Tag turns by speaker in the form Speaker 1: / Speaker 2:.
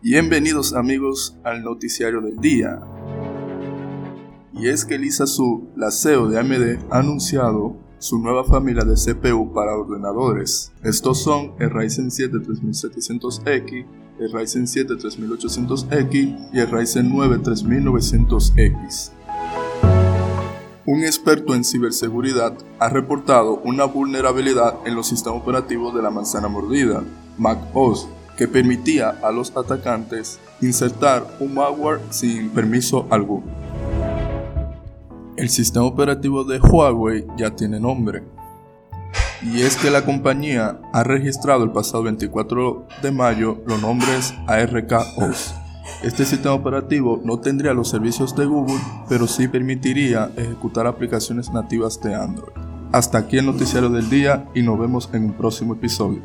Speaker 1: Bienvenidos amigos al noticiario del día. Y es que Lisa Su, la CEO de AMD, ha anunciado su nueva familia de CPU para ordenadores. Estos son el Ryzen 7 3700X, el Ryzen 7 3800X y el Ryzen 9 3900X. Un experto en ciberseguridad ha reportado una vulnerabilidad en los sistemas operativos de la manzana mordida, macOS, que permitía a los atacantes insertar un malware sin permiso alguno. El sistema operativo de Huawei ya tiene nombre. Y es que la compañía ha registrado el pasado 24 de mayo los nombres ARKOS. Este sistema operativo no tendría los servicios de Google, pero sí permitiría ejecutar aplicaciones nativas de Android. Hasta aquí el noticiario del día y nos vemos en un próximo episodio.